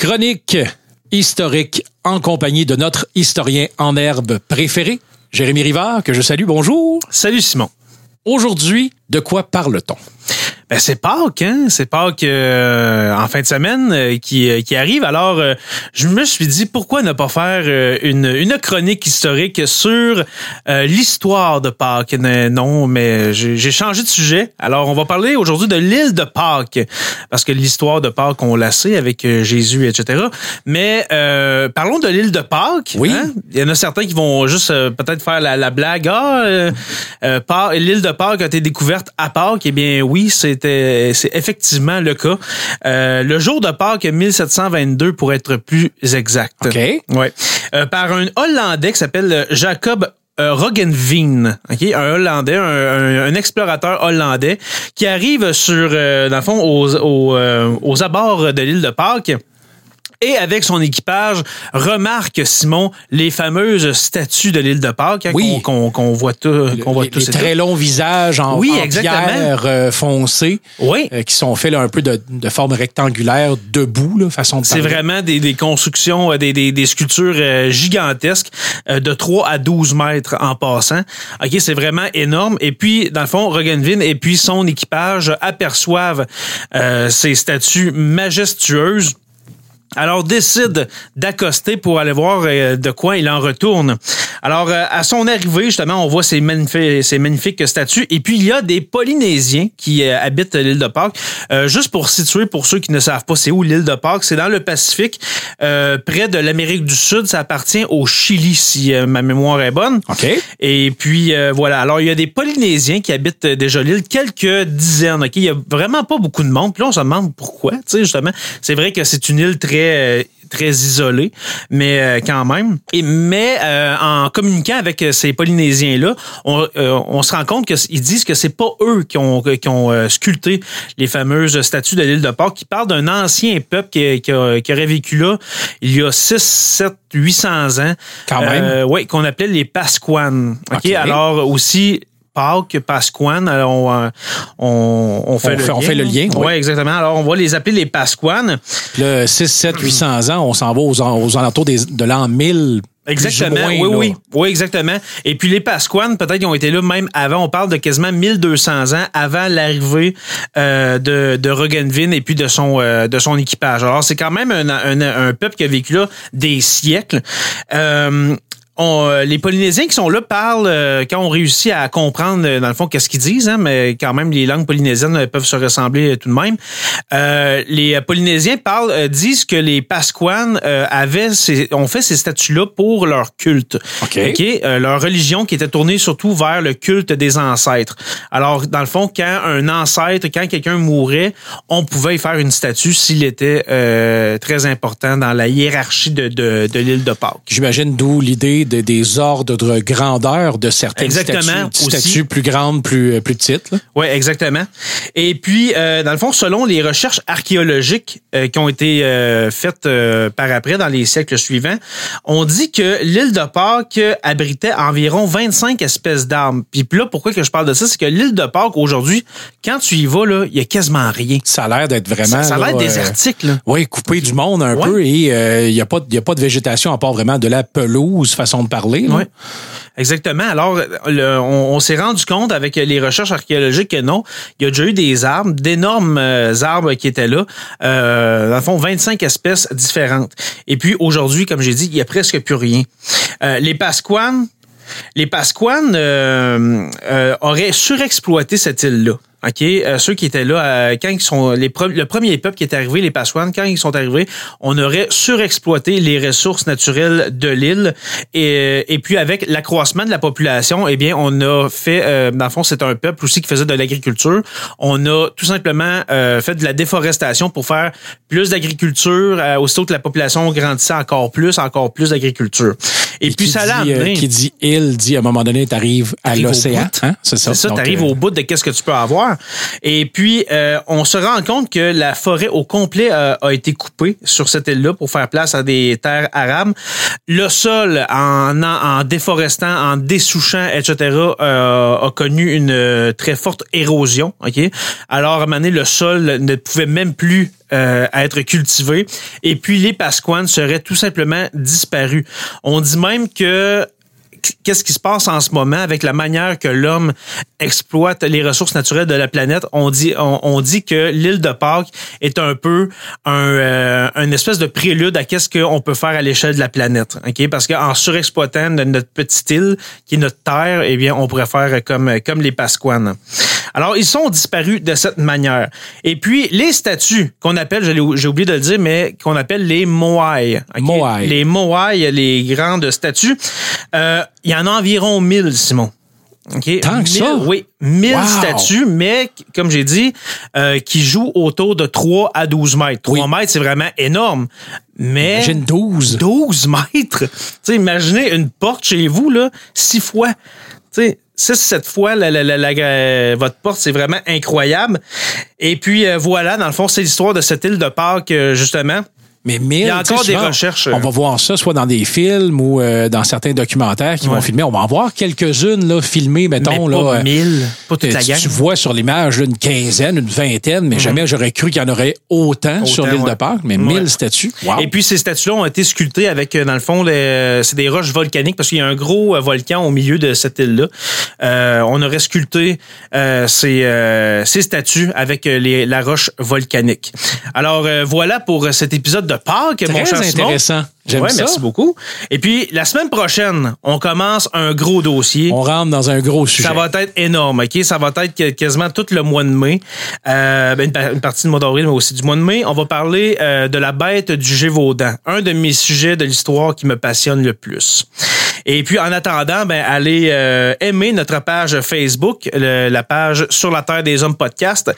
Chronique historique en compagnie de notre historien en herbe préféré, Jérémy Rivard, que je salue. Bonjour. Salut Simon. Aujourd'hui, de quoi parle-t-on? Ben, c'est Pâques, hein? C'est Pâques euh, en fin de semaine euh, qui, euh, qui arrive. Alors, je me suis dit, pourquoi ne pas faire une, une chronique historique sur l'histoire de Pâques? Non, mais j'ai changé de sujet. Alors, on va parler aujourd'hui de l'île de Pâques. Parce que l'histoire de Pâques, on l'a sait avec Jésus, etc. Mais parlons de l'île de Pâques. Oui. Hein? Il y en a certains qui vont juste peut-être faire la, la blague. Ah, l'île de Pâques a été découverte à Pâques. Eh bien, oui, c'est c'est effectivement le cas. Euh, le jour de Pâques 1722 pour être plus exact. OK. Ouais. Euh, par un Hollandais qui s'appelle Jacob euh, Roggenveen, okay? un Hollandais, un, explorateur hollandais qui arrive sur, dans le fond, aux, aux, aux abords de l'île de Pâques et avec son équipage remarque Simon les fameuses statues de l'île de Pâques hein, oui. qu'on voit tout qu'on voit tous les très longs visages en, oui, en pierre euh, foncée oui. Euh, qui sont faits là, un peu de, de, forme rectangulaire debout là, façon de C'est vraiment des, des constructions euh, des, des, des sculptures gigantesques de 3 à 12 mètres en passant. OK, c'est vraiment énorme et puis dans le fond Rogenvin et puis son équipage aperçoivent ces statues majestueuses alors décide d'accoster pour aller voir euh, de quoi il en retourne. Alors euh, à son arrivée, justement, on voit ces magnifiques, ces magnifiques statues. Et puis il y a des Polynésiens qui euh, habitent l'île de Pâques. juste pour situer, pour ceux qui ne savent pas, c'est où l'île de Pâques C'est dans le Pacifique, près de l'Amérique du Sud. Ça appartient au Chili, si ma mémoire est bonne. Ok. Et puis voilà. Alors il y a des Polynésiens qui habitent déjà l'île, quelques dizaines. Ok? Il y a vraiment pas beaucoup de monde. Puis là, on se demande pourquoi. Tu sais, justement, c'est vrai que c'est une île très très isolé, mais euh, quand même. Et mais euh, en communiquant avec ces Polynésiens là, on, euh, on se rend compte qu'ils disent que c'est pas eux qui ont qui ont sculpté les fameuses statues de l'île de Pâques, qui parlent d'un ancien peuple qui, qui, aurait vécu là il y a 6, 7, 800 ans. Quand même. oui, qu'on appelait les Pasquanes. OK, alors aussi Pâques, Pasquanes. Alors, on, on, on, fait, on, le fait, lien. on fait le lien. Oui, ouais, exactement. Alors, on va les appeler les Pasquanes. Le 6, 7, 800 ans, on s'en va aux, aux alentours des, de l'an 1000. Exactement, moins, oui, là. oui, oui, exactement. Et puis les Pasquanes, peut-être qu'ils ont été là même avant. On parle de quasiment 1200 ans avant l'arrivée euh, de, de Rogenvin et puis de son euh, de son équipage. Alors c'est quand même un, un, un, peuple qui a vécu là des siècles. Euh, on, euh, les Polynésiens qui sont là parlent euh, quand on réussit à comprendre euh, dans le fond qu'est-ce qu'ils disent, hein, mais quand même les langues polynésiennes peuvent se ressembler tout de même. les Polynésiens parlent disent que les Pasquanes avaient ces, ont fait ces statues-là pour leur culte, OK. leur religion qui était tournée surtout vers le culte des ancêtres. Alors dans le fond, quand un ancêtre, quand quelqu'un mourait, on pouvait y faire une statue s'il était très important dans la hiérarchie de, de, de l'île de Pâques. J'imagine d'où l'idée de, des ordres de grandeur de certaines exactement, statues, aussi. statues plus grandes, plus, plus petites. Oui, exactement. Et puis, euh, dans le fond, selon les recherches archéologiques euh, qui ont été euh, faites par après dans les siècles suivants, on dit que l'île de Pâques abritait environ 25 espèces d'arbres. Puis là, pourquoi que je parle de ça, c'est que l'île de Pâques, aujourd'hui, quand tu y vas, il y a quasiment rien. Ça a l'air d'être vraiment... Ça, ça a l'air désertique, là. Oui, coupé du monde un Ouais. peu et il n'y a, pas- y a pas de végétation à part vraiment de la pelouse, façon de parler. Oui. Exactement. Alors, on, s'est rendu compte avec les recherches archéologiques que non, il y a déjà eu des arbres, d'énormes euh, arbres qui étaient là. Euh, dans le fond, 25 espèces différentes. Et puis aujourd'hui, comme j'ai dit, il y a presque plus rien. Euh, les Pasquanes, les Pasquanes euh, euh, auraient surexploité cette île-là. OK, Euh, ceux qui étaient là quand ils sont le premier peuple qui est arrivé les Pasquanes quand ils sont arrivés, on aurait surexploité les ressources naturelles de l'île et, puis avec l'accroissement de la population, eh bien on a fait euh, dans le fond c'est un peuple aussi qui faisait de l'agriculture. On a tout simplement fait de la déforestation pour faire plus d'agriculture aussitôt que la population grandissait encore plus, encore plus d'agriculture. Et, puis ça l'a euh, qui dit île dit à un moment donné, tu arrives à l'océan. Hein? C'est ça. C'est ça, Donc, t'arrives euh, au bout de qu'est-ce que tu peux avoir. Et puis, euh, on se rend compte que la forêt au complet euh, a été coupée sur cette île-là pour faire place à des terres arables. Le sol, en, en, en déforestant, en dessouchant, etc., euh, a connu une très forte érosion. Ok? Alors, à un moment donné, le sol ne pouvait même plus euh, à être cultivés. Et puis les Pasquanes seraient tout simplement disparus. On dit même que qu'est-ce qui se passe en ce moment avec la manière que l'homme exploite les ressources naturelles de la planète? On dit, on, dit que l'île de Pâques est un peu un, euh, une espèce de prélude à qu'est-ce qu'on peut faire à l'échelle de la planète. Ok, parce qu'en surexploitant notre petite île qui est notre terre, eh bien, on pourrait faire comme comme les Pasquanes. Alors, ils sont disparus de cette manière. Et puis, les statues qu'on appelle, j'ai oublié de le dire, mais qu'on appelle les Moai. Moai. Les Moai, les grandes statues. Euh, il y en a environ 1000, Simon. Okay. Tant que ça? Oui, 1000 statues, mais comme j'ai dit, euh, qui jouent autour de 3 à 12 mètres. 3 mètres, c'est vraiment énorme. Mais. Imagine 12. 12 mètres. sais, imaginez une porte chez vous, là, 6 fois. Tu sais, six, sept fois la, la, la, votre porte, c'est vraiment incroyable. Et puis euh, voilà, dans le fond, c'est l'histoire de cette île de Pâques, euh, justement. Mais Il y a encore des recherches. On va voir ça soit dans des films ou euh, dans certains documentaires qui vont filmer. On va en voir quelques-unes là, filmées, mettons. Mais pas là, mille, pas toute la gang. Tu vois sur l'image une quinzaine, une vingtaine, mais mhm. jamais j'aurais cru qu'il y en aurait autant, sur l'île de Pâques, mais mille statues. Et puis ces statues-là ont été sculptées avec, dans le fond, c'est des roches volcaniques parce qu'il y a un gros volcan au milieu de cette île-là. Euh, on aurait sculpté euh, ces, ces statues avec les, la roche volcanique. Alors voilà pour cet épisode de Pâques, mon cher intéressant. J'aime ça. Merci beaucoup. Et puis, la semaine prochaine, on commence un gros dossier. On rentre dans un gros sujet. Ça va être énorme, OK? Ça va être quasiment tout le mois de mai. Euh, ben, une, partie du mois d'avril, mais aussi du mois de mai. On va parler euh, de la bête du Gévaudan. Un de mes sujets de l'histoire qui me passionne le plus. Et puis, en attendant, ben, allez euh, aimer notre page Facebook, la page Sur la Terre des Hommes podcast.